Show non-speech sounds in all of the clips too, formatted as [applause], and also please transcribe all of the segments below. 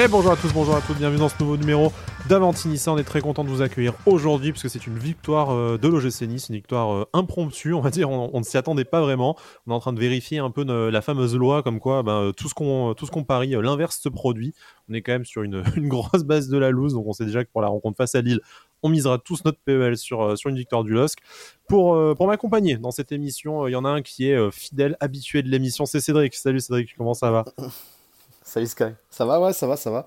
Et bonjour à tous, bonjour à toutes, bienvenue dans ce nouveau numéro d'Avantinissa. On est très content de vous accueillir aujourd'hui puisque c'est une victoire euh, de l'OGC Nice, une victoire euh, impromptue, on va dire. On, ne s'y attendait pas vraiment. On est en train de vérifier un peu la fameuse loi comme quoi ben, tout ce qu'on tout ce qu'on parie, euh, l'inverse se produit. On est quand même sur [laughs] une, grosse base de la loose, donc on sait déjà que pour la rencontre face à Lille, on misera tous notre PEL sur, sur une victoire du LOSC. Pour, pour m'accompagner dans cette émission, il y en a un qui est fidèle, habitué de l'émission, c'est Cédric. Salut Cédric, comment ça va? Salut Sky. Ça va, ouais, ça va, ça va.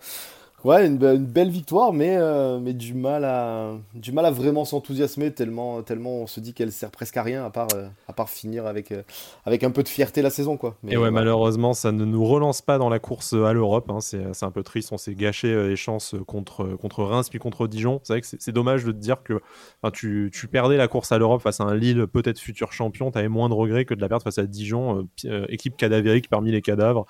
Ouais, une, belle victoire, mais, euh, mais du, mal à, du mal à vraiment s'enthousiasmer, tellement, tellement on se dit qu'elle sert presque à rien, à part, euh, à part finir avec, euh, avec un peu de fierté la saison. Quoi. Mais, Et ouais, malheureusement, ça ne nous relance pas dans la course à l'Europe. Hein. C'est, un peu triste, on s'est gâché les chances contre, contre Reims puis contre Dijon. C'est vrai que c'est, dommage de te dire que tu, tu, perdais la course à l'Europe face à un Lille, peut-être futur champion. Tu avais moins de regrets que de la perdre face à Dijon, équipe cadavérique parmi les cadavres.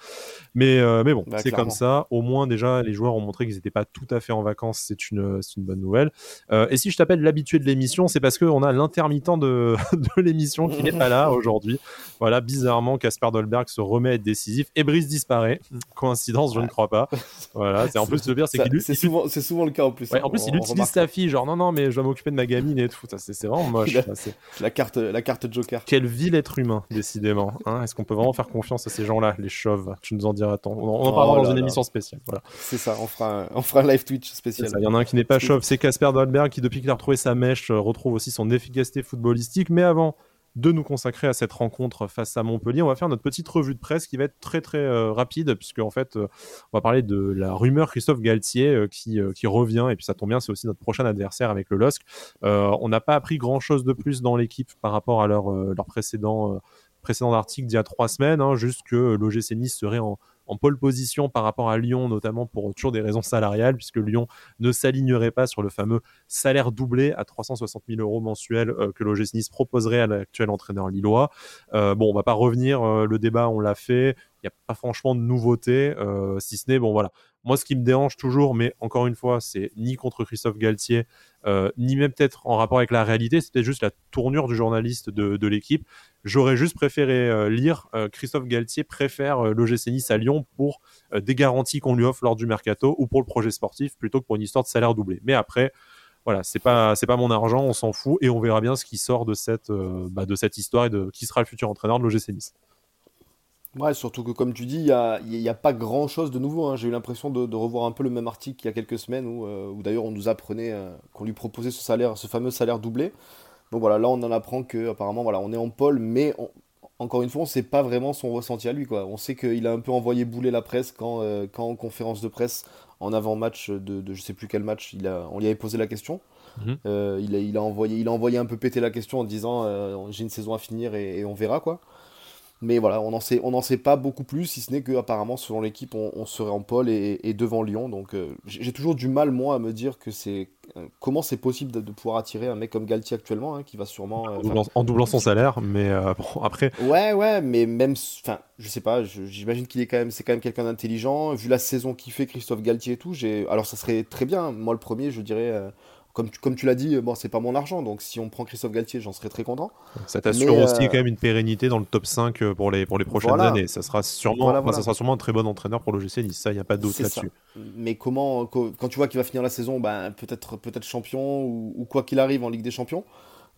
Mais, mais bon, bah, c'est comme ça. Au moins, déjà, les joueurs ont montré qu'ils n'étaient pas tout à fait en vacances, c'est une, une bonne nouvelle. Euh, et si je t'appelle l'habitué de l'émission, c'est parce qu'on a l'intermittent de, [laughs] de l'émission qui n'est pas là aujourd'hui. Voilà, bizarrement, Casper Dolberg se remet à être décisif et Brice disparaît. Coïncidence, je ne crois pas. Voilà, c'est en plus le pire, c'est qu'il c'est souvent, le cas en plus. en plus, il utilise sa fille, genre non, non, mais je vais m'occuper de ma gamine et tout. C'est vraiment moche. la, carte, la carte Joker. Quel vil être humain, décidément. Hein. Est-ce qu'on peut vraiment faire confiance à ces gens-là, les chauves? Tu nous en diras tant. On en, parlera oh dans une émission spéciale. Voilà. C'est ça, on fera, on fera un live Twitch spécial. Il y en a un qui n'est pas chauve, c'est Casper Dolberg qui, depuis qu'il a retrouvé sa mèche, euh, retrouve aussi son efficacité footballistique. Mais avant de nous consacrer à cette rencontre face à Montpellier. On va faire notre petite revue de presse qui va être très très euh, rapide puisque en fait euh, on va parler de la rumeur Christophe Galtier qui, qui revient et puis ça tombe bien c'est aussi notre prochain adversaire avec le LOSC. on n'a pas appris grand chose de plus dans l'équipe par rapport à leur, leur précédent précédent article d'il y a trois semaines, hein, juste que l'OGC Nice serait en, en pole position par rapport à Lyon, notamment pour toujours des raisons salariales, puisque Lyon ne s'alignerait pas sur le fameux salaire doublé à 360 000 euros mensuels euh, que l'OGC Nice proposerait à l'actuel entraîneur lillois. Euh, bon, on va pas revenir, euh, le débat, on l'a fait. Il n'y a pas franchement de nouveauté, si ce n'est, bon voilà, moi, ce qui me dérange toujours, mais encore une fois, c'est ni contre Christophe Galtier, euh, ni même peut-être en rapport avec la réalité, c'était juste la tournure du journaliste de, l'équipe. J'aurais juste préféré euh, lire euh, Christophe Galtier préfère l'OGC Nice à Lyon pour des garanties qu'on lui offre lors du mercato ou pour le projet sportif plutôt que pour une histoire de salaire doublé. Mais après, voilà, c'est pas c'est pas mon argent, on s'en fout et on verra bien ce qui sort de cette bah, de cette histoire et de qui sera le futur entraîneur de l'OGC Nice. Ouais, surtout que comme tu dis, il n'y a, y a, pas grand chose de nouveau. Hein. J'ai eu l'impression de, revoir un peu le même article il y a quelques semaines où, euh, d'ailleurs on nous apprenait euh, qu'on lui proposait ce salaire, ce fameux salaire doublé. Donc voilà, là on en apprend que apparemment voilà, on est en pôle, mais encore une fois, on ne sait pas vraiment son ressenti à lui. Quoi. On sait qu'il a un peu envoyé bouler la presse quand, euh, quand en conférence de presse, en avant-match de, de je sais plus quel match, il a, on lui avait posé la question. Mhm. il, a, il, a envoyé, il a envoyé un peu péter la question en disant j'ai une saison à finir et, et on verra quoi. Mais voilà, on n'en sait, on sait pas beaucoup plus, si ce n'est qu'apparemment, selon l'équipe, on, serait en pôle et, devant Lyon. Donc euh, j'ai toujours du mal, moi, à me dire que c'est. Euh, comment c'est possible de, pouvoir attirer un mec comme Galtier actuellement, hein, qui va sûrement. Euh, en, doublant, son salaire, mais [laughs] bon, après. Ouais, ouais, mais même. Enfin, je sais pas, j'imagine qu'il est quand même. C'est quand même quelqu'un d'intelligent. Vu la saison qu'il fait, Christophe Galtier et tout, alors ça serait très bien. Moi, le premier, je dirais comme tu, comme tu l'as dit, bon, c'est pas mon argent, donc si on prend Christophe Galtier, j'en serais très content. Ça t'assure aussi euh, quand même une pérennité dans le top 5 euh, pour les, pour les prochaines années. Ça sera, sûrement, ça sera sûrement un très bon entraîneur pour l'OGC Nice, ça, il n'y a pas doute là-dessus. Mais comment, quand tu vois qu'il va finir la saison, ben, peut-être peut champion ou quoi qu'il arrive en Ligue des Champions,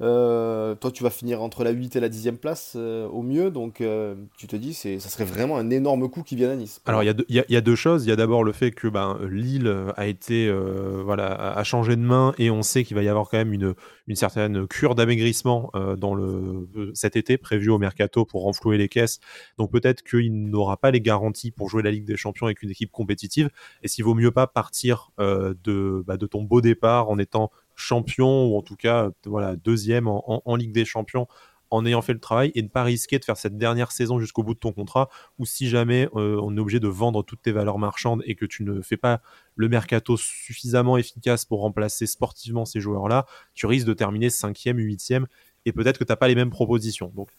euh, toi, tu vas finir entre la 8 et la 10e place euh, au mieux. Donc, euh, tu te dis, ça serait vraiment un énorme coup qui vient à Nice. Alors, il y, a deux choses. Il y a d'abord le fait que ben, Lille a été voilà, a changé de main et on sait qu'il va y avoir quand même une, une certaine cure d'amaigrissement dans cet été prévu au mercato pour renflouer les caisses. Donc, peut-être qu'il n'aura pas les garanties pour jouer la Ligue des Champions avec une équipe compétitive. Et s'il vaut mieux pas partir de, bah, de ton beau départ en étant champion ou en tout cas voilà deuxième en, Ligue des Champions en ayant fait le travail et ne pas risquer de faire cette dernière saison jusqu'au bout de ton contrat ou si jamais euh, on est obligé de vendre toutes tes valeurs marchandes et que tu ne fais pas le mercato suffisamment efficace pour remplacer sportivement ces joueurs-là, tu risques de terminer cinquième, huitième et peut-être que tu n'as pas les mêmes propositions. Donc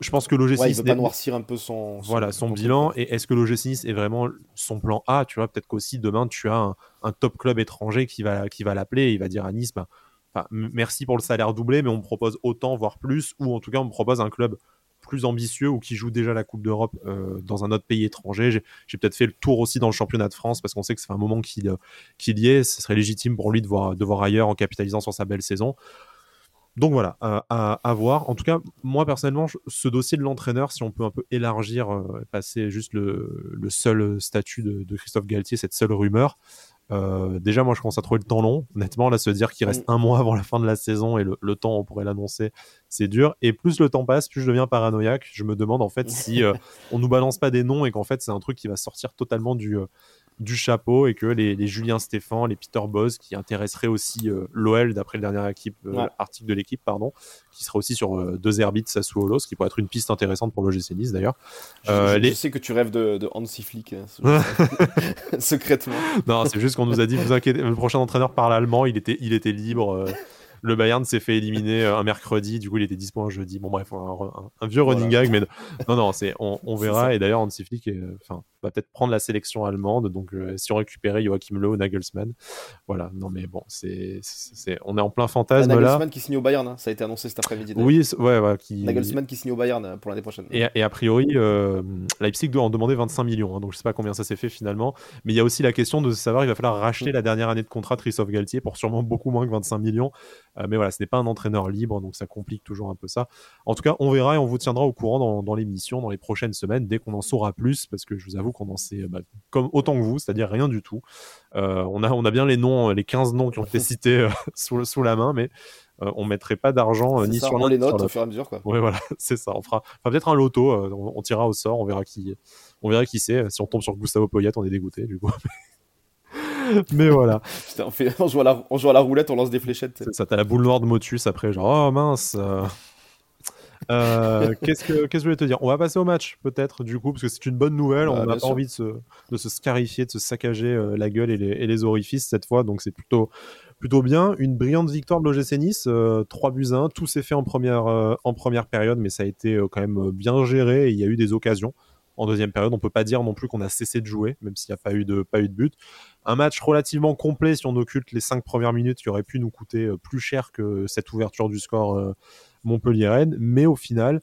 je, pense que l'OGC ouais, il veut pas noircir un peu son, voilà son, bilan et est-ce que l'OGC Nice est vraiment son plan A tu vois? Peut-être qu'aussi demain tu as un, top club étranger qui va qui va l'appeler et il va dire à Nice bah, merci pour le salaire doublé mais on me propose autant voire plus ou en tout cas on me propose un club plus ambitieux ou qui joue déjà la Coupe d'Europe dans un autre pays étranger. J'ai peut-être fait le tour aussi dans le championnat de France parce qu'on sait que c'est un moment qu'il y est. Ce serait légitime pour lui de voir, de voir ailleurs en capitalisant sur sa belle saison. Donc voilà, à, voir. En tout cas, moi personnellement, ce dossier de l'entraîneur, si on peut un peu élargir, passer juste le, seul statut de, Christophe Galtier, cette seule rumeur, euh, déjà, moi, je commence à trouver le temps long. Honnêtement, là, se dire qu'il reste mm. un mois avant la fin de la saison et le, temps, on pourrait l'annoncer, c'est dur. Et plus le temps passe, plus je deviens paranoïaque. Je me demande en fait si euh, [laughs] on nous balance pas des noms et qu'en fait, c'est un truc qui va sortir totalement du, euh, du chapeau et que les, Julien Stéphan, les Peter Boz, qui intéresseraient aussi euh, l'OL d'après le dernier équipe, euh, article de l'équipe, pardon, qui sera aussi sur euh, deux Herbits Sassuolo, ce qui pourrait être une piste intéressante pour l'OGC Nice d'ailleurs. Je, sais que tu rêves de, de Hansi Flick, hein, [laughs] [laughs] secrètement. Non, c'est juste qu'on nous a dit, vous inquiétez, le prochain entraîneur parle allemand, il était, il était libre le Bayern s'est fait éliminer euh, un mercredi, du coup il était dispo un jeudi. Bon bref, un, vieux running gag, mais non, non, c'est, on, [laughs] verra. Et d'ailleurs, Flick enfin, va peut-être prendre la sélection allemande. Donc euh, si on récupérait Joachim Löw, Nagelsmann, voilà. Non mais bon, c'est, c'est, on est en plein fantasme là. Nagelsmann qui signe au Bayern, hein. ça a été annoncé cet après-midi. Oui, ouais, ouais qui... Nagelsmann qui signe au Bayern euh, pour l'année prochaine. Et, a priori, Leipzig doit en demander 25 millions. Hein, donc je sais pas combien ça s'est fait finalement, mais il y a aussi la question de savoir, il va falloir racheter mm. la dernière année de contrat de Christophe Galtier pour sûrement beaucoup moins que 25 millions. Euh, mais voilà, ce n'est pas un entraîneur libre, donc ça complique toujours un peu ça. En tout cas, on verra et on vous tiendra au courant dans, l'émission dans les prochaines semaines, dès qu'on en saura plus, parce que je vous avoue qu'on en sait bah, comme, autant que vous, c'est-à-dire rien du tout. Euh, on, a, on a bien les noms, les 15 noms qui ont été [laughs] cités euh, [laughs] sous, sous la main, mais on on mettrait pas d'argent ni sur l'un les notes au fur et à mesure quoi. Ouais voilà, [laughs] c'est ça. On fera, peut-être un loto, on, tirera au sort, on verra qui, on verra qui c'est. Si on tombe sur Gustavo Poyet, on est dégoûté du coup. [laughs] mais voilà. on, fait, on, joue à la, on, joue à la, roulette, on lance des fléchettes. Ça, t'as la boule noire de Motus après, genre, oh mince. Euh, euh, qu'est-ce, que, qu'est-ce que je voulais te dire? On va passer au match, peut-être, du coup, parce que c'est une bonne nouvelle. on n'a pas envie de se, de se scarifier, de se saccager euh, la gueule et les, et les, orifices cette fois, donc c'est plutôt, plutôt bien. Une brillante victoire de l'OGC Nice, 3 buts 1. Tout s'est fait en première, en première période, mais ça a été quand même bien géré et il y a eu des occasions en deuxième période. On peut pas dire non plus qu'on a cessé de jouer, même s'il n'y a pas eu de, pas eu de but. Un match relativement complet si on occulte les cinq premières minutes qui aurait pu nous coûter euh, plus cher que cette ouverture du score euh, Montpellier-Rennes. Mais au final,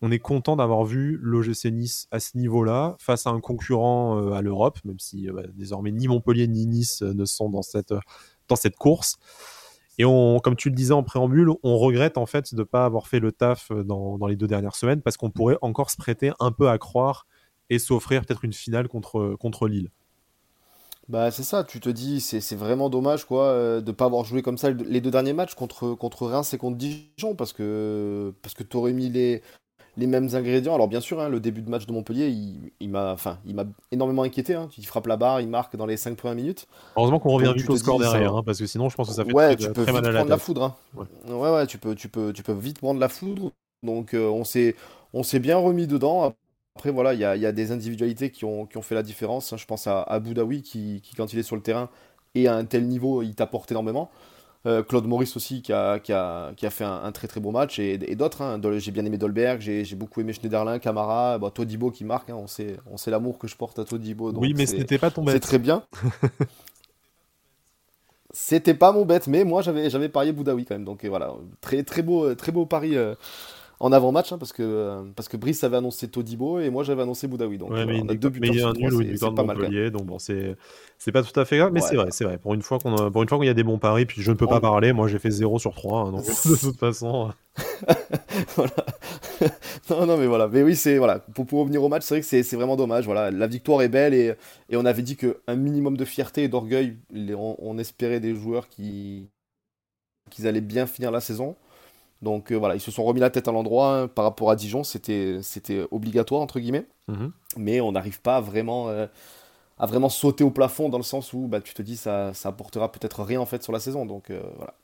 on est content d'avoir vu l'OGC Nice à ce niveau-là, face à un concurrent euh, à l'Europe, même si bah, désormais ni Montpellier ni Nice ne sont dans cette, dans cette course. Et comme tu le disais en préambule, on regrette en fait de ne pas avoir fait le taf dans, dans les deux dernières semaines parce qu'on pourrait encore se prêter un peu à croire et s'offrir peut-être une finale contre, contre Lille. Bah c'est ça, tu te dis, c'est vraiment dommage quoi euh, de pas avoir joué comme ça les deux derniers matchs contre, contre Reims et contre Dijon parce que, parce que mis les, les mêmes ingrédients. Alors bien sûr, hein, le début de match de Montpellier, il, il m'a énormément inquiété. Hein. Il frappe la barre, il marque dans les 5 premières minutes. Heureusement qu'on revient vite au score derrière, hein, parce que sinon je pense que ça fait ouais, tu peux vite prendre la, foudre. Ouais. ouais. tu peux, tu, peux, tu peux vite prendre la foudre. Donc euh, on s'est bien remis dedans. Après, voilà, il y a, des individualités qui ont, fait la différence. Je pense à, à Boudaoui qui, quand il est sur le terrain et à un tel niveau, il t'apporte énormément. Euh, Claude Maurice aussi qui a, fait un, très très beau match et, d'autres. Hein. J'ai bien aimé Dolberg, j'ai beaucoup aimé Schneiderlin, Camara, bah, Todibo qui marque. Hein. On sait, on sait l'amour que je porte à Todibo. oui, mais ce n'était pas ton bête. C'est très bien. [laughs] C'était pas mon bête, mais moi j'avais parié Boudaoui quand même. Donc voilà, très très beau, très beau pari. Euh, en avant-match, hein, parce, que, euh, parce que Brice avait annoncé Todibo et moi j'avais annoncé Boudaoui. Donc ouais, mais on a deux mais il y a un nul ou une victoire de Montpellier, donc bon, c'est pas tout à fait grave, mais c'est vrai, c'est vrai. Pour une fois qu'on qu'il y a des bons paris, puis je ne peux pas parler, moi j'ai fait 0 sur 3, hein, donc [laughs] de toute façon. [laughs] voilà. [laughs] non, non, mais voilà. Mais oui, c'est voilà. Pour, pour revenir au match, c'est vrai que c'est vraiment dommage. Voilà, la victoire est belle et, et on avait dit qu'un minimum de fierté et d'orgueil, on, on, espérait des joueurs qui qu'ils allaient bien finir la saison. Donc euh, voilà, ils se sont remis la tête à l'endroit hein, par rapport à Dijon, c'était obligatoire entre guillemets, mhm. mais on n'arrive pas à vraiment, euh, à vraiment sauter au plafond dans le sens où bah, tu te dis ça, ça apportera peut-être rien en fait sur la saison. Donc euh, voilà.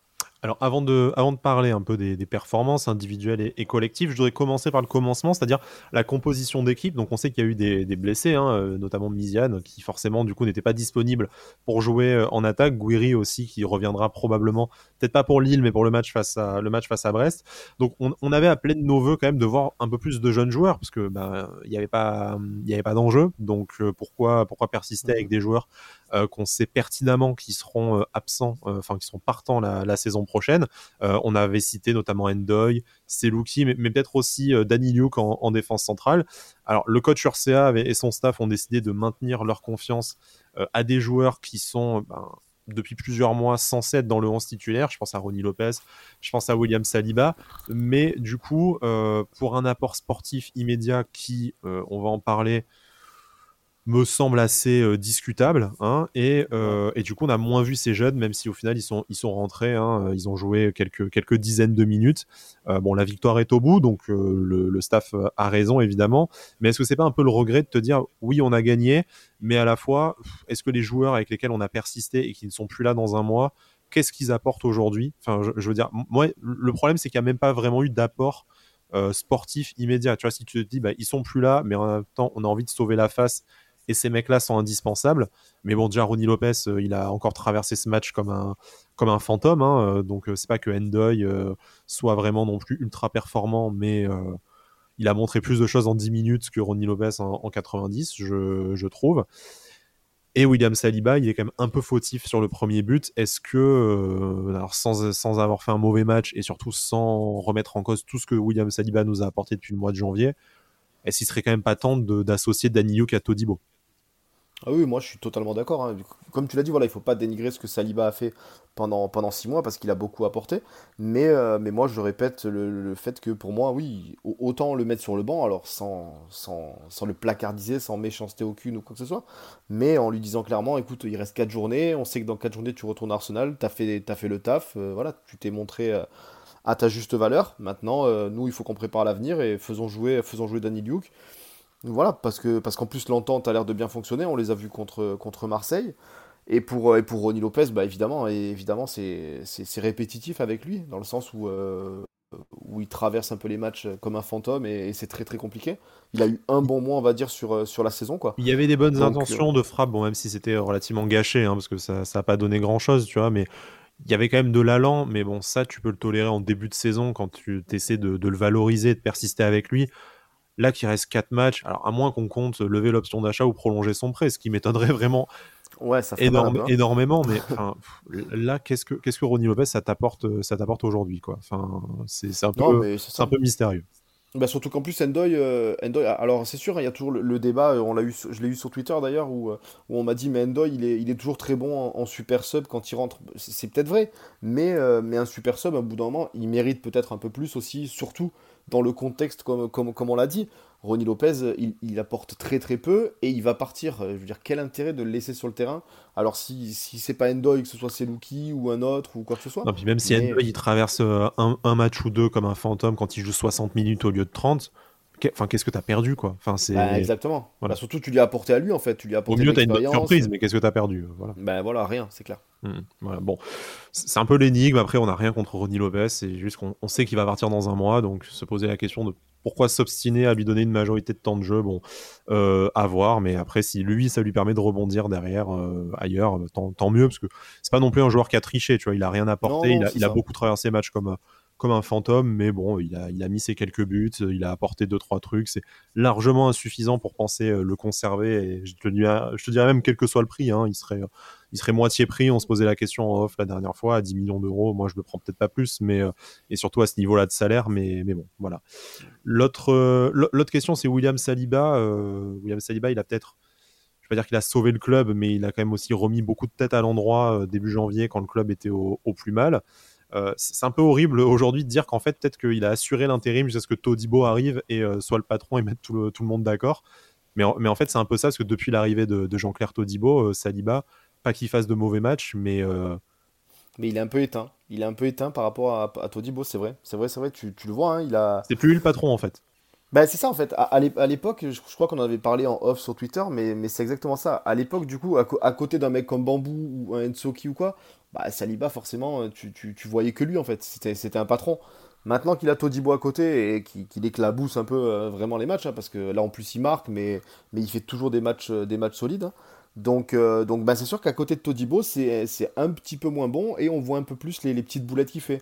Alors avant de, avant de parler un peu des, performances individuelles et, collectives, je voudrais commencer par le commencement, c'est-à-dire la composition d'équipe. Donc on sait qu'il y a eu des, blessés, hein, euh, notamment Miziane, qui forcément du coup n'était pas disponible pour jouer euh, en attaque. Guiri aussi, qui reviendra probablement, peut-être pas pour Lille, mais pour le match face à, le match face à Brest. Donc on, avait appelé de nos voeux quand même de voir un peu plus de jeunes joueurs, parce que bah, il n'y avait pas, il y avait pas d'enjeu. Donc euh, pourquoi, pourquoi persister avec des joueurs qu'on sait pertinemment qu'ils seront absents, enfin qui seront partants la, la saison prochaine. on avait cité notamment Endoy, Selouki, mais, peut-être aussi Danny Luke en, défense centrale. Alors, le coach Urca et son staff ont décidé de maintenir leur confiance à des joueurs qui sont ben, depuis plusieurs mois censés être dans le 11 titulaire. Je pense à Ronnie Lopez, je pense à William Saliba. Mais du coup, pour un apport sportif immédiat qui, on va en parler, me semble assez euh, discutable. Hein, et, euh, et, du coup, on a moins vu ces jeunes, même si au final, ils sont, ils sont rentrés. Hein, euh, ils ont joué quelques, quelques dizaines de minutes. bon, la victoire est au bout, donc le, staff a raison, évidemment. Mais est-ce que c'est pas un peu le regret de te dire, oui, on a gagné, mais à la fois, est-ce que les joueurs avec lesquels on a persisté et qui ne sont plus là dans un mois, qu'est-ce qu'ils apportent aujourd'hui? Enfin, je, veux dire, moi, le problème, c'est qu'il n'y a même pas vraiment eu d'apport. sportif immédiat. Tu vois, si tu te dis, bah, ils sont plus là, mais en même temps, on a envie de sauver la face et ces mecs-là sont indispensables. Mais bon, déjà, Ronnie Lopez, euh, il a encore traversé ce match comme un, comme un fantôme. Hein, euh, donc, euh, c'est pas que Endoy soit vraiment non plus ultra performant, mais il a montré plus de choses en 10 minutes que Ronnie Lopez en, 90, je, je, trouve. Et William Saliba, il est quand même un peu fautif sur le premier but. Est-ce que, alors sans, sans, avoir fait un mauvais match et surtout sans remettre en cause tout ce que William Saliba nous a apporté depuis le mois de janvier, est-ce qu'il serait quand même pas temps d'associer Danilo à Todibo? Ah oui, moi je suis totalement d'accord. Hein. Comme tu l'as dit, voilà, il faut pas dénigrer ce que Saliba a fait pendant, pendant six mois parce qu'il a beaucoup apporté. Mais, euh, mais moi je répète le, fait que pour moi, oui, autant le mettre sur le banc, alors sans, sans, sans, le placardiser, sans méchanceté aucune ou quoi que ce soit, mais en lui disant clairement, écoute, il reste quatre journées, on sait que dans quatre journées tu retournes à Arsenal, tu as fait, fait le taf, euh, voilà, tu t'es montré euh, à ta juste valeur. Maintenant, nous, il faut qu'on prépare l'avenir et faisons jouer, faisons jouer Danny Duke. Voilà, parce que parce qu'en plus l'entente a l'air de bien fonctionner, on les a vus contre, contre Marseille. Et pour, et pour Ronnie Lopez, bah évidemment, évidemment c'est, répétitif avec lui, dans le sens où, euh, où il traverse un peu les matchs comme un fantôme et, c'est très très compliqué. Il a eu un bon mois, on va dire, sur, sur la saison. Quoi. Il y avait des bonnes intentions de frappe, bon, même si c'était relativement gâché, hein, parce que ça n'a pas donné grand chose, tu vois, mais il y avait quand même de l'allant, mais bon, ça, tu peux le tolérer en début de saison quand tu essaies de, de le valoriser, de persister avec lui. Là, qu'il reste 4 matchs, alors à moins qu'on compte lever l'option d'achat ou prolonger son prêt, ce qui m'étonnerait vraiment ouais, ça énormément. Mais [laughs] là, qu'est-ce que, qu'est-ce que Ronnie Lopez, ça t'apporte, ça t'apporte aujourd'hui quoi enfin, c'est, un, peu, un peu mystérieux. Bah surtout qu'en plus Endoy, euh, alors c'est sûr, il y a toujours le, débat, euh, on l'a eu, je l'ai eu sur Twitter d'ailleurs, où, euh, où, on m'a dit mais Endoy il est, il est toujours très bon en, super sub quand il rentre. C'est, peut-être vrai, mais, mais un super sub, à bout d'un moment, il mérite peut-être un peu plus aussi, surtout dans le contexte, comme, comme, comme on l'a dit. Ronnie Lopez, il, apporte très très peu et il va partir. Je veux dire, quel intérêt de le laisser sur le terrain? Alors, si, si c'est pas Endoy, que ce soit Selouki ou un autre ou quoi que ce soit. Non, puis même si Endoy il traverse euh, un, un, match ou deux comme un fantôme quand il joue 60 minutes au lieu de 30, Enfin, qu'est-ce que tu as perdu, quoi? Enfin, c'est... Bah, exactement. Voilà. Bah, surtout, tu lui as apporté à lui, en fait. Tu lui as apporté Au mieux, tu as une surprise, mais qu'est-ce que tu as perdu? Euh, voilà. Ben voilà, rien, c'est clair. Mmh, voilà. Bon, c'est un peu l'énigme. Après, on n'a rien contre Ronnie Lopez. C'est juste qu'on sait qu'il va partir dans un mois. Donc, se poser la question de pourquoi s'obstiner à lui donner une majorité de temps de jeu, bon, euh, à voir. Mais après, si lui, ça lui permet de rebondir derrière, euh, ailleurs, tant, tant, mieux. Parce que c'est pas non plus un joueur qui a triché, tu vois. Il a rien apporté. il a, il a beaucoup traversé match comme comme un fantôme, mais bon, il a, mis ses quelques buts, il a apporté deux trois trucs, c'est largement insuffisant pour penser euh, le conserver. Je te, dirais, je te même quel que soit le prix, hein, il serait, il serait moitié prix. On se posait la question en off la dernière fois à 10 millions d'euros. Moi, je le prends peut-être pas plus, mais euh, et surtout à ce niveau-là de salaire, mais mais bon, voilà. L'autre euh, l'autre question, c'est William Saliba. William Saliba, il a peut-être je vais pas dire qu'il a sauvé le club, mais il a quand même aussi remis beaucoup de tête à l'endroit début janvier quand le club était au plus mal. Euh, c'est un peu horrible aujourd'hui de dire qu'en fait, peut-être qu'il a assuré l'intérim jusqu'à ce que Todibo arrive et euh, soit le patron et mette tout le, tout le monde d'accord. Mais, mais, en fait, c'est un peu ça, parce que depuis l'arrivée de, Jean-Claire Todibo, euh, Saliba, pas qu'il fasse de mauvais matchs, mais. Mais il est un peu éteint. Il est un peu éteint par rapport à, Todibo, c'est vrai. C'est vrai, c'est vrai, tu, tu, le vois. Hein, il a... C'est plus lui le patron, en fait. Bah, c'est ça en fait. À, l'époque, je, crois qu'on en avait parlé en off sur Twitter, mais, mais c'est exactement ça. À l'époque, du coup, à, côté d'un mec comme Bambou ou un Ensoki ou quoi, bah, Saliba, forcément, euh, tu, voyais que lui, en fait. C'était un patron. Maintenant qu'il a Todibo à côté et qu'il éclabousse un peu euh, vraiment les matchs, hein, parce que là, en plus, il marque, mais, mais il fait toujours des matchs, euh, des matchs solides. Hein. Donc, donc bah, c'est sûr qu'à côté de Todibo, c'est un petit peu moins bon et on voit un peu plus les, les petites boulettes qu'il fait.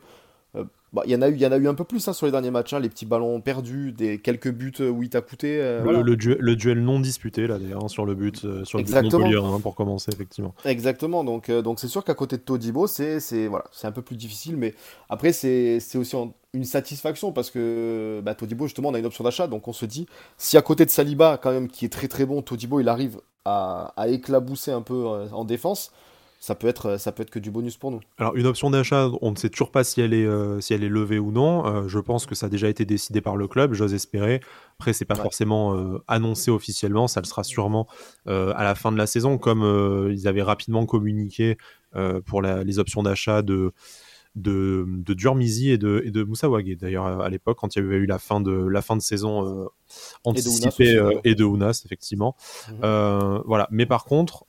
Bah, il y en a eu, il y en a eu un peu plus hein, sur les derniers matchs, hein, les petits ballons perdus, des quelques buts euh, où il t'a coûté. Euh, le, duel, non disputé là d'ailleurs sur le but, euh, sur le but pour commencer effectivement. Exactement. Donc donc c'est sûr qu'à côté de Todibo, c'est c'est voilà, c'est un peu plus difficile, mais après c'est aussi une satisfaction parce que bah, Todibo justement on a une option d'achat, donc on se dit si à côté de Saliba quand même qui est très très bon, Todibo il arrive à, à éclabousser un peu en défense ça peut être ça peut être que du bonus pour nous. Alors une option d'achat, on ne sait toujours pas si elle est euh, si elle est levée ou non. Euh, je pense que ça a déjà été décidé par le club, j'ose espérer. Après c'est pas forcément euh, annoncé officiellement, ça le sera sûrement à la fin de la saison comme ils avaient rapidement communiqué pour les options d'achat de de, de Durmizi et de, et de Moussa d'ailleurs à l'époque quand il y avait eu la fin de la fin de saison anticipée et de Ounas, effectivement mhm. voilà mais par contre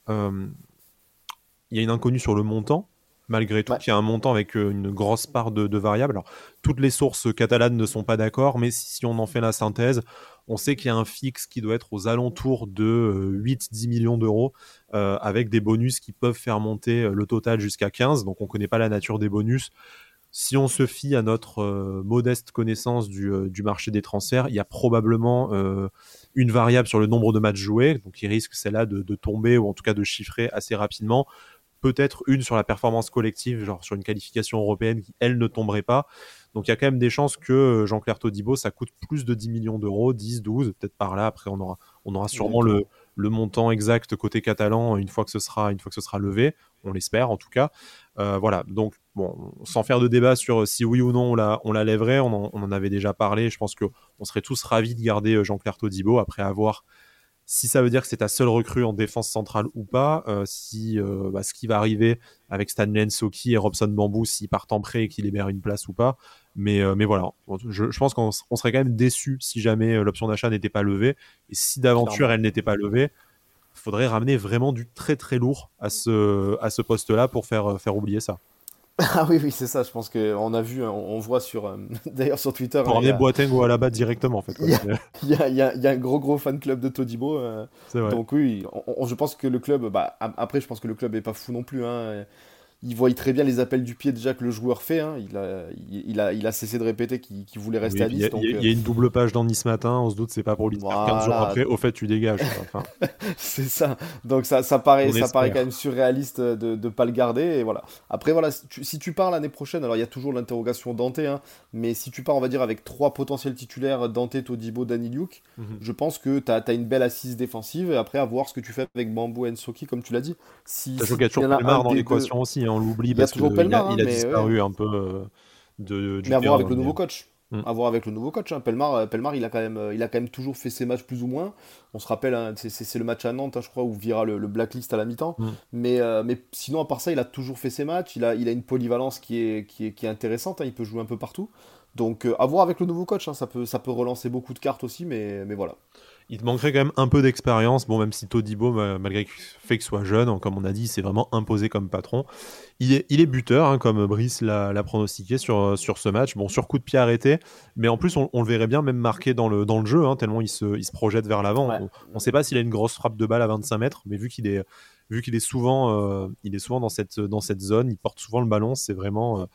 il y a une inconnue sur le montant, malgré tout, il y a un montant avec euh, une grosse part de, variables. Alors, toutes les sources catalanes ne sont pas d'accord, mais si on en fait la synthèse, on sait qu'il y a un fixe qui doit être aux alentours de 8-10 euh, millions d'euros, euh, avec des bonus qui peuvent faire monter le total jusqu'à 15. Donc, on ne connaît pas la nature des bonus. Si on se fie à notre modeste connaissance du, marché des transferts, il y a probablement une variable sur le nombre de matchs joués, donc il risque celle-là de, de, tomber ou en tout cas de chiffrer assez rapidement peut-être une sur la performance collective, genre sur une qualification européenne qui, elle, ne tomberait pas. Donc il y a quand même des chances que euh, Jean-Claire Todibo, ça coûte plus de 10 millions d'euros, 10, 12, peut-être par là. Après, on aura, on aura sûrement le, le, montant exact côté catalan une fois que ce sera, une fois que ce sera levé. On l'espère en tout cas. Euh, voilà, donc bon, sans faire de débat sur si oui ou non on la, on la lèverait, on en, on en avait déjà parlé. Je pense qu'on serait tous ravis de garder euh, Jean-Claire Todibo après avoir si ça veut dire que c'est ta seule recrue en défense centrale ou pas, euh, si euh, bah, ce qui va arriver avec Stanley Nsoki et Robson Bambou, s'ils partent en prêt et qu'ils libèrent une place ou pas. Mais, euh, mais voilà, je, pense qu'on serait quand même déçu si jamais l'option d'achat n'était pas levée. Et si d'aventure elle n'était pas levée, faudrait ramener vraiment du très très lourd à ce, à ce poste-là pour faire, faire oublier ça. [laughs] Ah oui, oui, c'est ça. Je pense qu'on a vu, on, voit sur, euh, [laughs] d'ailleurs sur Twitter. Pour ramener Boateng ou Alaba directement, en fait. [laughs] Il y, a, y, a, un gros, gros fan club de Todibo. Euh, donc oui, je pense que le club, bah, après, je pense que le club est pas fou non plus. Hein, il voit très bien les appels du pied déjà que le joueur fait. Hein. Il, a, il, a, il a cessé de répéter qu'il voulait rester à Nice. Il y, a une double page dans Nice matin, on se doute c'est pas pour lui voilà. 15 jours après. Au fait, tu dégages. [laughs] c'est ça. Donc ça, ça paraît, ça paraît quand même surréaliste de ne pas le garder. Et voilà. Après, voilà, si tu, pars l'année prochaine, alors il y a toujours l'interrogation Dante, hein, mais si tu pars, on va dire, avec trois potentiels titulaires, Dante, Todibo, Dani Luke, mhm. je pense que tu as, as, une belle assise défensive. Et après, à voir ce que tu fais avec Bambou et Soki, comme tu l'as dit. Si, si y a toujours dans l'équation aussi on l'oublie parce qu'il a, il a, a disparu un peu euh, de, du Mais à voir avec le nouveau coach. Mm. À voir avec le nouveau coach. Hein. Pelmar, euh, Pelmar il, a quand même, euh, il a quand même toujours fait ses matchs plus ou moins. On se rappelle, hein, c'est le match à Nantes, hein, je crois, où Vira le, le blacklist à la mi-temps. Mm. Mais, mais sinon, à part ça, il a toujours fait ses matchs. Il a, il a une polyvalence qui est, qui est, qui est intéressante. Il peut jouer un peu partout. Donc, à voir avec le nouveau coach. Ça, peut, ça peut relancer beaucoup de cartes aussi. Mais, mais voilà il te manquerait quand même un peu d'expérience. Bon, même si Todibo, malgré le fait qu'il soit jeune, comme on a dit, c'est vraiment imposé comme patron. Il est, il est buteur, hein, comme Brice l'a pronostiqué sur, sur ce match. Bon, sur coup de pied arrêté, mais en plus, on, le verrait bien même marqué dans le, dans le jeu, hein, tellement il se, il se projette vers l'avant. On ne sait pas s'il a une grosse frappe de balle à 25 mètres, mais vu qu'il est, vu qu'il est souvent, euh, il est souvent dans cette, dans cette zone, il porte souvent le ballon, c'est vraiment. Euh,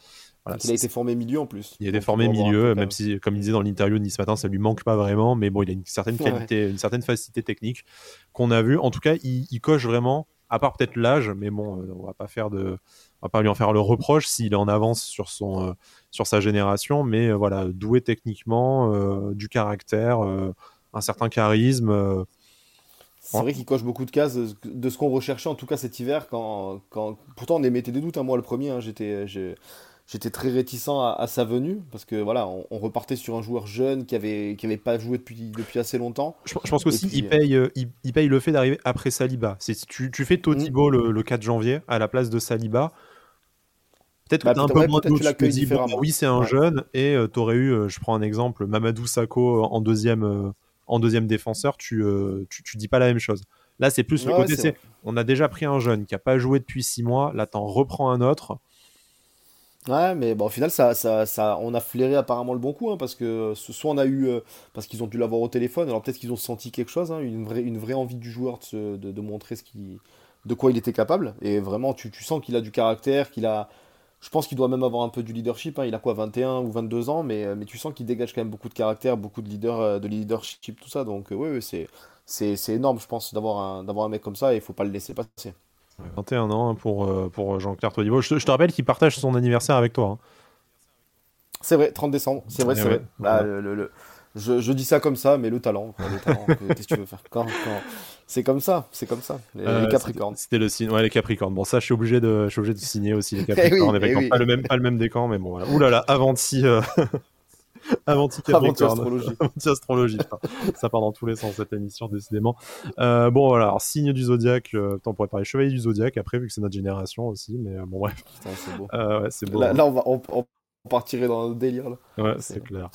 il a été formé milieu en plus. Il a été formé milieu, même si, comme il disait dans l'interview de Nice Matin, ça lui manque pas vraiment, mais bon, il a une certaine qualité, une certaine facilité technique qu'on a vu. En tout cas, il, coche vraiment, à part peut-être l'âge, mais bon, euh, on va pas faire de, on va pas lui en faire le reproche s'il est en avance sur son, euh, sur sa génération, mais euh, voilà, doué techniquement, du caractère, un certain charisme. C'est vrai qu'il coche beaucoup de cases de ce qu'on recherchait en tout cas cet hiver. Quand, quand... Pourtant on émettait des doutes, hein, moi le premier, hein, j'étais, j'étais très réticent à, sa venue parce que voilà, on, repartait sur un joueur jeune qui avait qui avait pas joué depuis depuis assez longtemps. Je, pense qu'aussi il paye euh, il, paye le fait d'arriver après Saliba. C'est tu, tu fais Totibo mm. le, 4 janvier à la place de Saliba. Peut-être que bah, tu as un peu moins de doute. oui, c'est un jeune et euh, tu aurais eu, euh, je prends un exemple, Mamadou Sakho en deuxième, en deuxième défenseur, tu, tu, tu, dis pas la même chose. Là, c'est plus le côté, c'est on a déjà pris un jeune qui a pas joué depuis six mois, là, t'en reprends un autre. Ouais, mais bon, au final, ça, ça, ça, on a flairé apparemment le bon coup, hein, parce que soit on a eu, euh, parce qu'ils ont dû l'avoir au téléphone, alors peut-être qu'ils ont senti quelque chose, hein, une, vraie, une vraie envie du joueur de, montrer ce qui, de quoi il était capable, et vraiment, tu, tu sens qu'il a du caractère, qu'il a, Je pense qu'il doit même avoir un peu du leadership. Hein. Il a quoi, 21 ou 22 ans, mais, mais tu sens qu'il dégage quand même beaucoup de caractère, beaucoup de, leader, de leadership, tout ça. Donc, oui, c'est, énorme, je pense, d'avoir un, un mec comme ça et il faut pas le laisser passer. 21 ans hein, pour, pour Jean-Claire Todibo. Je, je, te rappelle qu'il partage son anniversaire avec toi. Hein. C'est vrai, 30 décembre, c'est vrai, c'est vrai. Bah, le, je, dis ça comme ça, mais le talent, qu'est-ce que tu veux faire? C'est comme ça, c'est comme ça. Les, euh, Capricornes. C'était le signe, ouais, les Capricornes. Bon, ça, je suis obligé de, je suis obligé de signer aussi les [laughs] eh Capricornes, eh pas, le même, pas le même décan, mais bon, voilà. Ouh là là. Euh... Avanti [laughs] Capricorne. [laughs] astrologie. astrologie. [laughs] ça part dans tous les sens cette émission, décidément. Euh, bon, voilà, alors, signe du zodiaque, euh, on pourrait parler chevalier du zodiaque après, vu que c'est notre génération aussi, mais bon, bref. C'est beau. ouais, beau. Là, là, on va, on, on partirait dans le délire là. Ouais, c'est clair.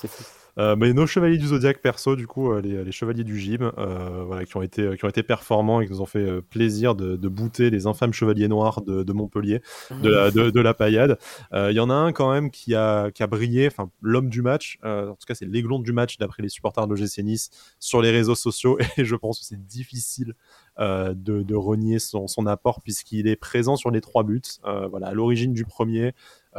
Euh, mais nos chevaliers du zodiaque perso, du coup, euh, les, chevaliers du gym, euh, voilà, qui ont été qui ont été performants et qui nous ont fait plaisir de, de booter les infâmes chevaliers noirs de, Montpellier, de la de, la paillade. Il y en a un quand même qui a qui a brillé, enfin l'homme du match. en tout cas, c'est l'aiglon du match d'après les supporters de l'OGC Nice sur les réseaux sociaux [laughs] et je pense que c'est difficile de, de, renier son, son apport puisqu'il est présent sur les trois buts. voilà, à l'origine du premier,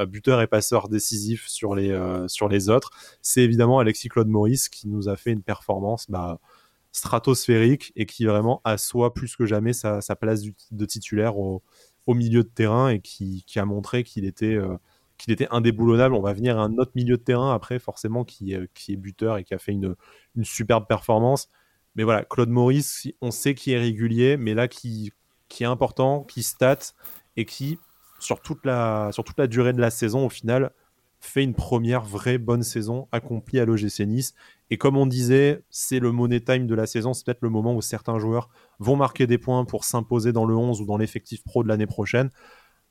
buteur et passeur décisif sur les, euh, sur les autres. C'est évidemment Alexis Claude Maurice qui nous a fait une performance bah, stratosphérique et qui vraiment assoit plus que jamais sa, place de titulaire au, milieu de terrain et qui, a montré qu'il était, euh, qu'il était indéboulonnable. On va venir à un autre milieu de terrain après, forcément, qui, qui est buteur et qui a fait une, une superbe performance. Mais voilà, Claude Maurice, on sait qu'il est régulier, mais là, qui, qui est important, qui stat et qui, sur toute la, sur toute la durée de la saison, au final, fait une première vraie bonne saison accomplie à l'OGC Nice. Et comme on disait, c'est le money time de la saison, c'est peut-être le moment où certains joueurs vont marquer des points pour s'imposer dans le 11 ou dans l'effectif pro de l'année prochaine.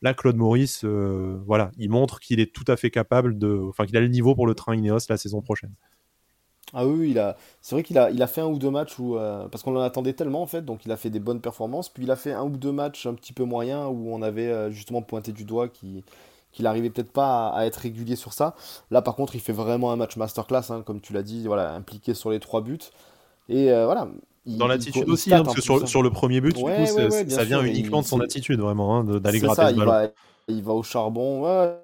Là, Claude Maurice, euh, voilà, il montre qu'il est tout à fait capable de, enfin, qu'il a le niveau pour le train Ineos la saison prochaine. Ah oui, il a... c'est vrai qu'il a, il a fait un ou deux matchs où, euh, parce qu'on en attendait tellement en fait, donc il a fait des bonnes performances. Puis il a fait un ou deux matchs un petit peu moyens où on avait euh, justement pointé du doigt qu'il n'arrivait peut-être pas à, être régulier sur ça. Là par contre, il fait vraiment un match masterclass, hein, comme tu l'as dit, voilà, impliqué sur les trois buts. Et euh, voilà. Dans l'attitude aussi, hein, parce que sur, sur, le premier but, du coup, ça vient uniquement de son attitude vraiment, hein, d'aller gratter ça, il Va, il va au charbon,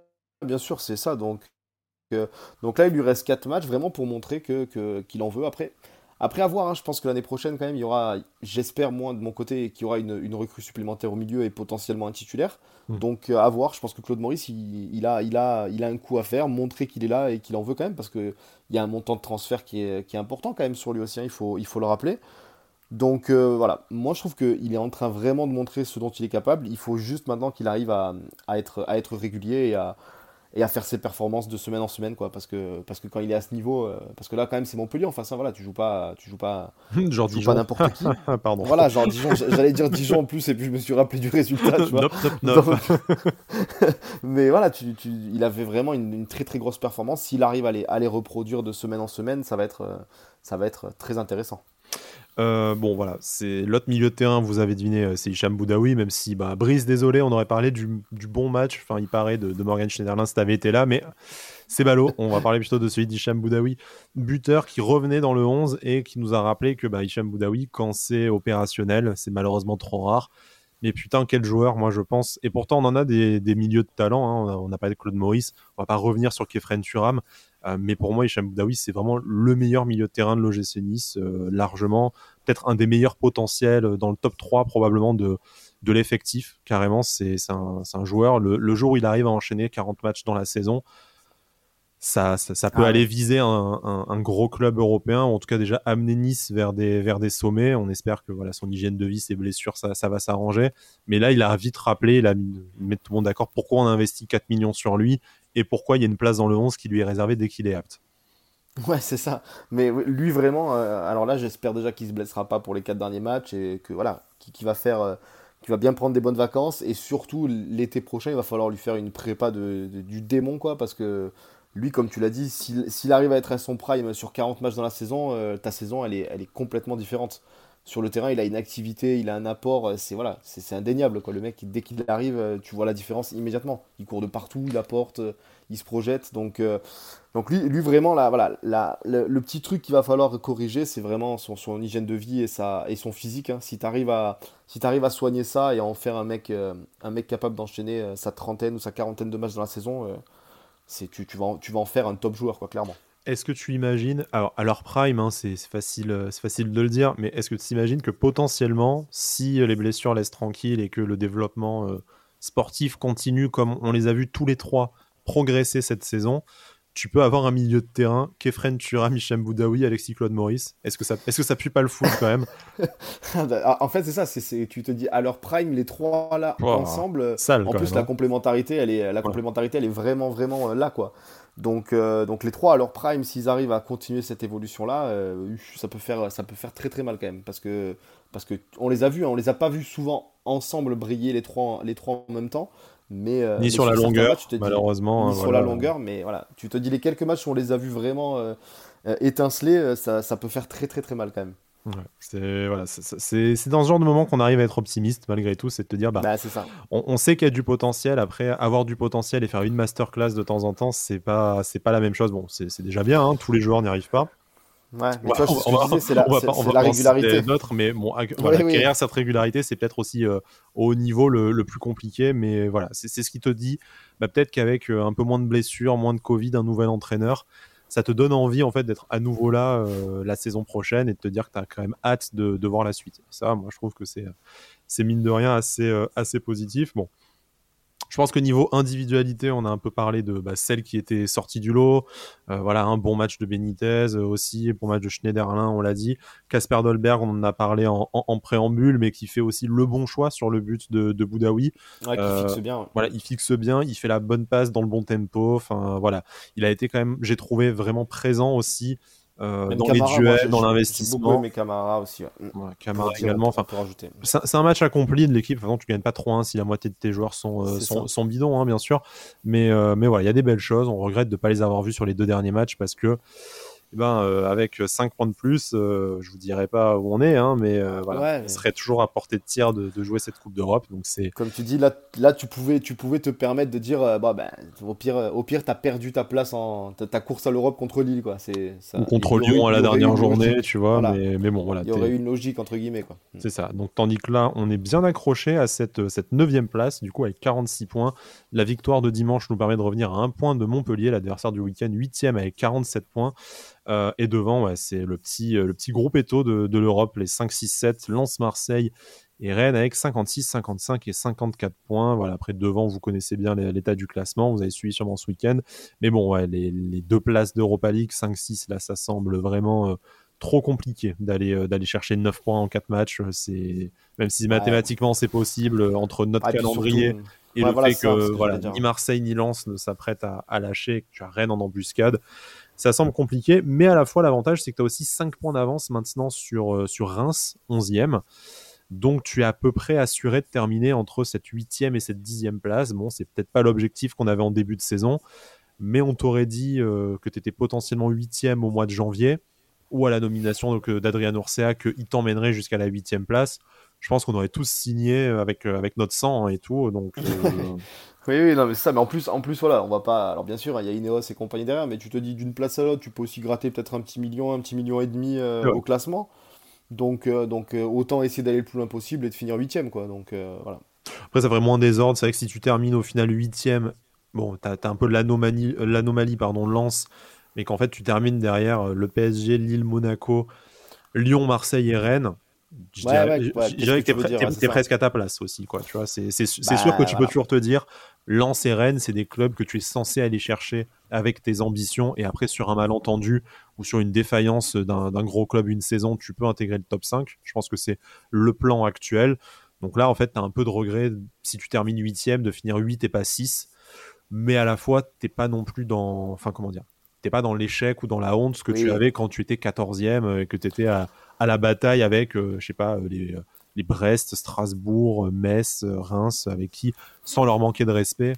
bien sûr, c'est ça. Donc donc là, il lui reste 4 matchs vraiment pour montrer qu'il que, qu'il en veut. Après, après avoir, hein, je pense que l'année prochaine, quand même, il y aura, j'espère moins de mon côté, qu'il y aura une, une, recrue supplémentaire au milieu et potentiellement un titulaire. Hmm. Donc euh, à voir, je pense que Claude Maurice, il, a, il, a, il a un coup à faire, montrer qu'il est là et qu'il en veut quand même, parce qu'il y a un montant de transfert qui est, qui est important quand même sur lui aussi, hein, il, faut, il faut le rappeler. Donc euh, voilà, moi je trouve qu'il est en train vraiment de montrer ce dont il est capable. Il faut juste maintenant qu'il arrive à, à, être, à être régulier et à, et à faire ses performances de semaine en semaine quoi parce que parce que quand il est à ce niveau euh, parce que là quand même c'est Montpellier enfin ça voilà tu joues pas tu joues pas [laughs] genre tu joues pas n'importe qui. [laughs] Pardon. Voilà genre Dijon j'allais dire Dijon en plus et puis je me suis rappelé du résultat tu vois. [laughs] Mais voilà tu, tu, il avait vraiment une, très très grosse performance. S'il arrive à les, à les reproduire de semaine en semaine ça va être euh, ça va être très intéressant euh, bon, voilà, c'est l'autre milieu de terrain, vous avez deviné, euh, c'est Hicham Boudaoui, même si, bah, Brice, désolé, on aurait parlé du, bon match, enfin, il paraît, de, Morgan Schneiderlin si t'avais été là, mais c'est ballot, on va parler plutôt de celui d'Hicham Boudaoui, buteur qui revenait dans le 11 et qui nous a rappelé que bah, Hicham Boudaoui, quand c'est opérationnel, c'est malheureusement trop rare. Mais putain, quel joueur, moi je pense. Et pourtant, on en a des, milieux de talent. Hein. On n'a pas de Claude Maurice. On va pas revenir sur Kefren Turam. Euh, mais pour moi, Hicham Boudaoui, c'est vraiment le meilleur milieu de terrain de l'OGC Nice, euh, largement. Peut-être un des meilleurs potentiels euh, dans le top 3 probablement de, de l'effectif. Carrément, c'est un, un, joueur. Le, jour où il arrive à enchaîner 40 matchs dans la saison, ça, ça, peut ah aller viser un, un, gros club européen, ou en tout cas déjà amener Nice vers des, vers des sommets. On espère que voilà, son hygiène de vie, ses blessures, ça, ça va s'arranger. Mais là, il a vite rappelé, il a mis, mis tout le monde d'accord pourquoi on a investi 4 millions sur lui? Et pourquoi il y a une place dans le 11 qui lui est réservée dès qu'il est apte. Ouais, c'est ça. Mais lui, vraiment, euh, alors là, j'espère déjà qu'il se blessera pas pour les quatre derniers matchs et que voilà, qui, va faire, euh, va bien prendre des bonnes vacances et surtout l'été prochain, il va falloir lui faire une prépa de, du démon, quoi, parce que lui, comme tu l'as dit, s'il arrive à être à son prime sur 40 matchs dans la saison, euh, ta saison, elle est, elle est complètement différente. Sur le terrain, il a une activité, il a un apport, euh, c'est voilà, c'est indéniable quoi. Le mec, dès qu'il arrive, euh, tu vois la différence immédiatement. Il court de partout, il apporte, euh, il se projette. Donc, donc lui, lui vraiment là, voilà, le, petit truc qu'il va falloir corriger, c'est vraiment son, son, hygiène de vie et sa et son physique. Hein. Si tu arrives à si arrives à soigner ça et à en faire un mec un mec capable d'enchaîner sa trentaine ou sa quarantaine de matchs dans la saison, c'est tu, tu vas en, tu vas en faire un top joueur quoi, clairement. Est-ce que tu imagines, alors à leur prime, hein, c'est facile, euh, facile de le dire, mais est-ce que tu imagines que potentiellement, si euh, les blessures laissent tranquille et que le développement euh, sportif continue comme on les a vus tous les trois progresser cette saison, tu peux avoir un milieu de terrain, Kefren Tura, Michel Boudaoui, Alexis Claude Maurice. Est-ce que ça, est-ce que ça pue pas le foot quand même [laughs] bah, En fait, c'est ça. C'est, tu te dis à leur prime, les trois là ensemble. en plus, la hein. complémentarité, elle est, la complémentarité, elle est vraiment, vraiment là, quoi. Donc, euh, donc les trois à leur prime, s'ils arrivent à continuer cette évolution-là, euh, ça, peut faire, ça peut faire très très mal quand même. Parce que, parce que on les a vus, hein, on les a pas vus souvent ensemble briller les trois, les trois en même temps. Mais, euh, ni sur, la longueur, malheureusement. Ni sur la longueur, mais voilà. Tu te dis les quelques matchs où on les a vus vraiment étinceler, ça, ça peut faire très très très mal quand même c'est voilà, c'est dans ce genre de moment qu'on arrive à être optimiste malgré tout, c'est de te dire bah, bah On, sait qu'il y a du potentiel. Après, avoir du potentiel et faire une masterclass de temps en temps, c'est pas c'est pas la même chose. Bon, c'est déjà bien, hein, tous les joueurs n'y arrivent pas. Ouais, mais c'est la, la régularité. D'autres, mais bon, acquérir cette régularité, c'est peut-être aussi euh, au niveau le, plus compliqué. Mais voilà, c'est ce qui te dit. Bah, peut-être qu'avec euh, un peu moins de blessures, moins de Covid, un nouvel entraîneur, ça te donne envie en fait d'être à nouveau là euh, la saison prochaine et de te dire que tu as quand même hâte de, voir la suite. ça, moi, je trouve que c'est c'est mine de rien assez assez positif. Bon, je pense que niveau individualité, on a un peu parlé de bah, celle qui était sortie du lot. Euh, voilà, un bon match de Benitez euh, aussi, bon match de Schneiderlin, on l'a dit. Casper Dolberg, on en a parlé en, préambule, mais qui fait aussi le bon choix sur le but de, de Boudaoui. Ouais, qui fixe bien. Voilà, il fixe bien, il fait la bonne passe dans le bon tempo. Enfin, voilà, il a été quand même, j'ai trouvé vraiment présent aussi euh, dans les duels, dans l'investissement. mes camarades aussi. Ouais. également. Enfin, c'est un match accompli de l'équipe. Enfin, tu gagnes pas 3-1 si la moitié de tes joueurs sont, euh, sont, bidons, hein, bien sûr. Mais, euh, mais voilà, il y a des belles choses. On regrette de ne pas les avoir vus sur les deux derniers matchs parce que eh ben, euh, avec 5 points de plus, euh, je vous dirai pas où on est, hein, mais euh, voilà, serait toujours à portée de tir de, jouer cette Coupe d'Europe. Donc c'est comme tu dis là, là tu pouvais, tu pouvais te permettre de dire, bah, ben, au pire, au pire, t'as perdu ta place en ta, course à l'Europe contre Lille, quoi. C'est ou contre Lyon à la dernière journée, tu vois. Mais, mais, bon, voilà. Il y aurait eu une logique entre guillemets, quoi. C'est ça. Donc tandis que là, on est bien accroché à cette cette neuvième place, du coup avec 46 points. La victoire de dimanche nous permet de revenir à un point de Montpellier, l'adversaire du week-end, 8 avec 47 points. Euh, et devant, c'est le petit, euh, le petit groupe éto de, de l'Europe, les 5-6-7, Lance Marseille et Rennes avec 56, 55 et 54 points. Voilà, après devant, vous connaissez bien l'état du classement, vous avez suivi sûrement ce week-end. Mais bon, ouais, les, les, deux places d'Europa League, 5-6, là, ça semble vraiment euh, trop compliqué d'aller d'aller chercher 9 points en 4 matchs. C'est même si mathématiquement c'est possible entre notre ah, calendrier et le fait que voilà, ni Marseille ni Lens ne s'apprêtent à, à, lâcher, que tu as Rennes en embuscade ça semble compliqué, mais à la fois l'avantage c'est que tu as aussi 5 points d'avance maintenant sur, euh, Reims, 11e. Donc tu es à peu près assuré de terminer entre cette 8e et cette 10e place. Bon, c'est peut-être pas l'objectif qu'on avait en début de saison, mais on t'aurait dit euh, que tu étais potentiellement 8e au mois de janvier, ou à la nomination euh, d'Adrien Orcea qu'il t'emmènerait jusqu'à la 8e place. Je pense qu'on aurait tous signé avec, avec notre sang et tout. Donc, [laughs] Oui, oui, non, mais c'est ça, mais en plus, en plus, voilà, on va pas. Alors, bien sûr, il y a Ineos et compagnie derrière, mais tu te dis d'une place à l'autre, tu peux aussi gratter peut-être un petit million, un petit million et demi euh, au classement. Donc, euh, donc euh, autant essayer d'aller le plus loin possible et de finir huitième, quoi. Donc, voilà. Après, ça ferait moins désordre. C'est vrai que si tu termines au final huitième, bon, t'as as un peu l'anomalie, l'anomalie, pardon, lance, mais qu'en fait, tu termines derrière le PSG, Lille, Monaco, Lyon, Marseille et Rennes je dirais, que tu es, presque à ta place aussi. Quoi, tu vois, c'est bah, sûr que tu peux toujours te dire, Lens et Rennes, c'est des clubs que tu es censé aller chercher avec tes ambitions. Et après, sur un malentendu ou sur une défaillance d'un gros club une saison, tu peux intégrer le top 5. Je pense que c'est le plan actuel. Donc là, en fait, tu as un peu de regret si tu termines 8 de finir 8 et pas 6. Mais à la fois, t'es pas non plus dans. Enfin, comment dire T'es pas dans l'échec ou dans la honte ce que tu avais quand tu étais 14e et que tu étais à, à la bataille avec, euh, je sais pas, euh, les, euh, les Brest, Strasbourg, Metz, Reims, avec qui, sans leur manquer de respect,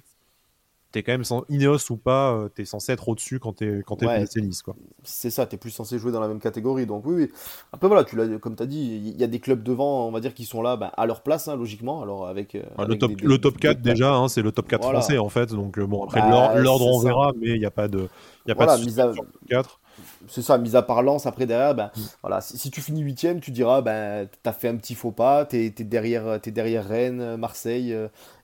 t'es quand même sans Ineos ou pas, euh, t'es censé être au-dessus quand t'es quand es ouais, Nice quoi. C'est ça, t'es plus censé jouer dans la même catégorie. Donc oui, oui. Après voilà, tu l'as comme t'as dit, il y a des clubs devant, on va dire, qui sont là bah, à leur place, hein, logiquement. Alors avec, euh, le, top, le top 4 déjà, hein, c'est le top 4 français en fait. Donc euh, bon après bah, l'ordre on verra, mais il n'y a pas de, y a pas de mise à... 4 c'est ça, mise à part Lens, après derrière, ben, voilà, si, tu finis huitième, tu diras, ben, t'as fait un petit faux pas, t'es es derrière, es derrière Rennes, Marseille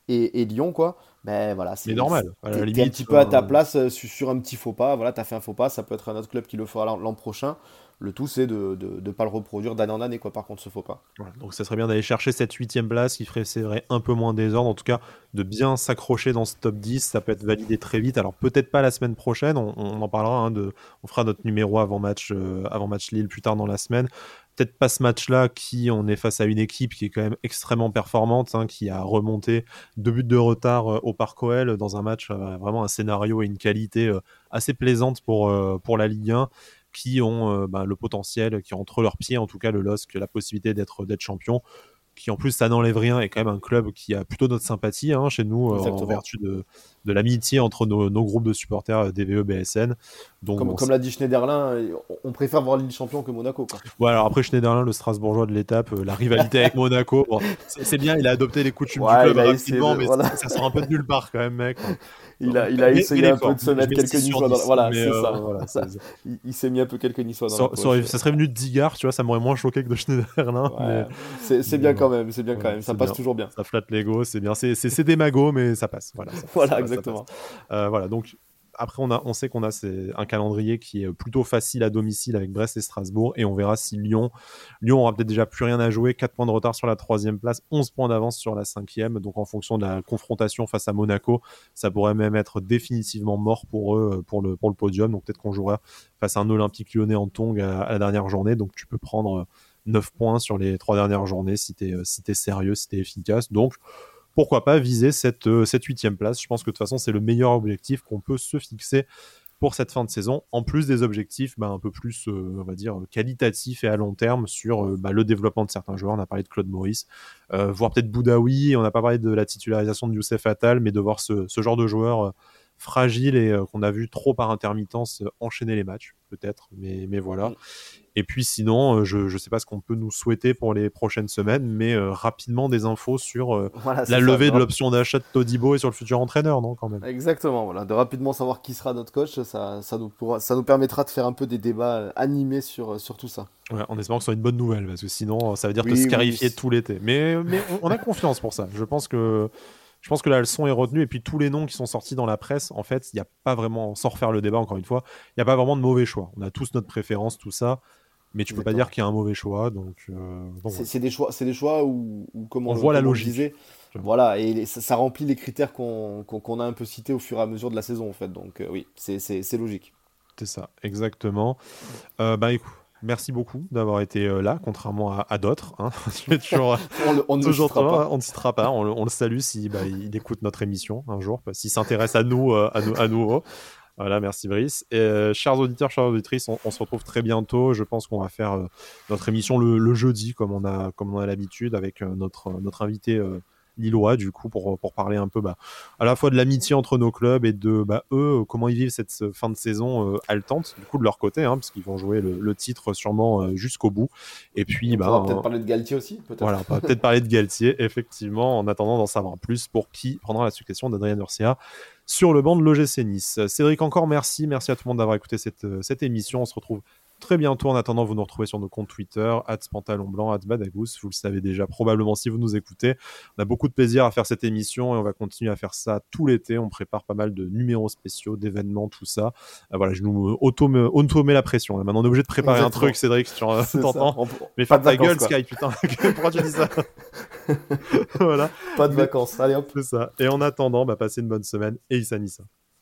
et, et, Lyon, quoi ben voilà, c'est normal. Tu es un petit peu à ta euh, place euh, sur, un petit faux pas. Voilà, tu as fait un faux pas, ça peut être un autre club qui le fera l'an prochain. Le tout, c'est de ne pas le reproduire d'année en année, quoi, par contre, ce faux pas. donc, ça serait bien d'aller chercher cette huitième place qui ferait, c'est vrai, un peu moins désordre. En tout cas, de bien s'accrocher dans ce top 10. Ça peut être validé très vite. Alors, peut-être pas la semaine prochaine. On, en parlera. Hein, de, on fera notre numéro avant match, euh, avant match Lille plus tard dans la semaine peut-être pas ce match-là, qui on est face à une équipe qui est quand même extrêmement performante, hein, qui a remonté deux buts de retard euh, au Parc OL dans un match, euh, vraiment un scénario et une qualité euh, assez plaisante pour, pour la Ligue 1, qui ont bah, le potentiel, qui ont entre leurs pieds en tout cas le LOSC, la possibilité d'être champion qui en plus ça n'enlève rien est quand même un club qui a plutôt notre sympathie hein, chez nous en vertu de, de l'amitié entre nos, groupes de supporters DVE BSN. Donc, comme, l'a dit Schneiderlin, on préfère voir Lille champion que Monaco. Quoi. alors après Schneiderlin, le Strasbourgeois de l'étape, euh, la rivalité avec Monaco, c'est bien, il a adopté les coutumes du club rapidement, mais ça, sort un peu de nulle part quand même, mec. Il a, il a essayé un peu de se mettre quelques niçois dans Voilà, c'est euh, ça. Il, s'est mis un peu quelques niçois dans ça, ça, serait venu de Digard, tu vois, ça m'aurait moins choqué que de Schneiderlin. C'est bien quand même, c'est bien quand même, ça passe toujours bien. Ça flatte l'ego, c'est bien. C'est des magots, mais ça passe. Voilà, voilà Euh, voilà, donc après, on, sait qu'on a un calendrier qui est plutôt facile à domicile avec Brest et Strasbourg. Et on verra si Lyon. Lyon aura peut-être déjà plus rien à jouer. 4 points de retard sur la troisième place, 11 points d'avance sur la cinquième. Donc, en fonction de la confrontation face à Monaco, ça pourrait même être définitivement mort pour eux pour le, pour podium. Donc, peut-être qu'on jouera face à un Olympique lyonnais en tong à, la dernière journée. Donc, tu peux prendre 9 points sur les trois dernières journées si tu sérieux, si tu es efficace. Donc, pourquoi pas viser cette, euh, cette huitième place. Je pense que de toute façon, c'est le meilleur objectif qu'on peut se fixer pour cette fin de saison, en plus des objectifs bah, un peu plus, euh, on dire, qualitatifs et à long terme sur euh, bah, le développement de certains joueurs. On a parlé de Claude Maurice, voire peut-être Boudaoui, on n'a pas parlé de la titularisation de Youssef Attal, mais de voir ce, ce genre de joueur fragile et qu'on a vu trop par intermittence enchaîner les matchs, peut-être, mais, mais voilà. Mm. Et puis sinon, euh, je ne sais pas ce qu'on peut nous souhaiter pour les prochaines semaines, mais euh, rapidement des infos sur euh, [laughs] la levée de l'option d'achat de Todibo et sur le futur entraîneur, non quand même? Exactement, voilà, de rapidement savoir qui sera notre coach, ça, ça, nous, pourra, ça nous permettra de faire un peu des débats animés sur, sur tout ça. Ouais, en espérant que ce soit une bonne nouvelle, parce que sinon, ça veut dire te scarifier tout l'été. Mais, mais on a confiance pour ça. Je pense que je pense que la leçon est retenue. Et puis tous les noms qui sont sortis dans la presse, en fait, il n'y a pas vraiment, sans refaire le débat encore une fois, il n'y a pas vraiment de mauvais choix. On a tous notre préférence, tout ça mais tu peux pas dire qu'il y a un mauvais choix. Donc, euh, c'est des choix, c'est des choix où, comme on, voit la logique. voilà, et ça, remplit les critères qu'on a un peu cités au fur et à mesure de la saison en fait. Donc euh, oui, c'est logique. C'est ça, exactement. Euh, bah écoute. Merci beaucoup d'avoir été là, contrairement à, d'autres. Hein. [laughs] [laughs] on, ne toujours pas. On ne citera pas. On, le salue si bah, il écoute notre émission un jour, s'il s'intéresse à nous, à nous, à nous. Voilà, merci Brice. Et, euh, chers auditeurs, chères auditrices, on, se retrouve très bientôt. Je pense qu'on va faire euh, notre émission le, jeudi, comme on a, comme on a l'habitude, avec euh, notre, notre invité lillois, du coup, pour, pour parler un peu bah, à la fois de l'amitié entre nos clubs et de bah, eux, comment ils vivent cette fin de saison haletante, du coup, de leur côté, hein, parce qu'ils vont jouer le, titre sûrement jusqu'au bout. Et puis, on bah, peut-être parler de Galtier aussi, peut-être. Voilà, peut-être parler de Galtier, effectivement, en attendant d'en savoir plus pour qui prendra la succession d'Adrien Urcia sur le banc de l'OGC Nice. Cédric, encore merci. Merci à tout le monde d'avoir écouté cette, euh, cette émission. On se retrouve très bientôt. En attendant, vous nous retrouvez sur nos comptes Twitter, pantalon blanc, badagous. Vous le savez déjà probablement si vous nous écoutez. On a beaucoup de plaisir à faire cette émission et on va continuer à faire ça tout l'été. On prépare pas mal de numéros spéciaux, d'événements, tout ça. Euh, voilà, je nous auto me, auto la pression. Maintenant, on est obligé de préparer un truc, Cédric, si tu [laughs] t'entends. Mais pas ta gueule, Sky, putain. [laughs] [laughs] Pourquoi tu dis ça? Voilà. Pas de vacances. Allez hop. C'est ça. Et en attendant, bah, passez une bonne semaine et Issa Nissa.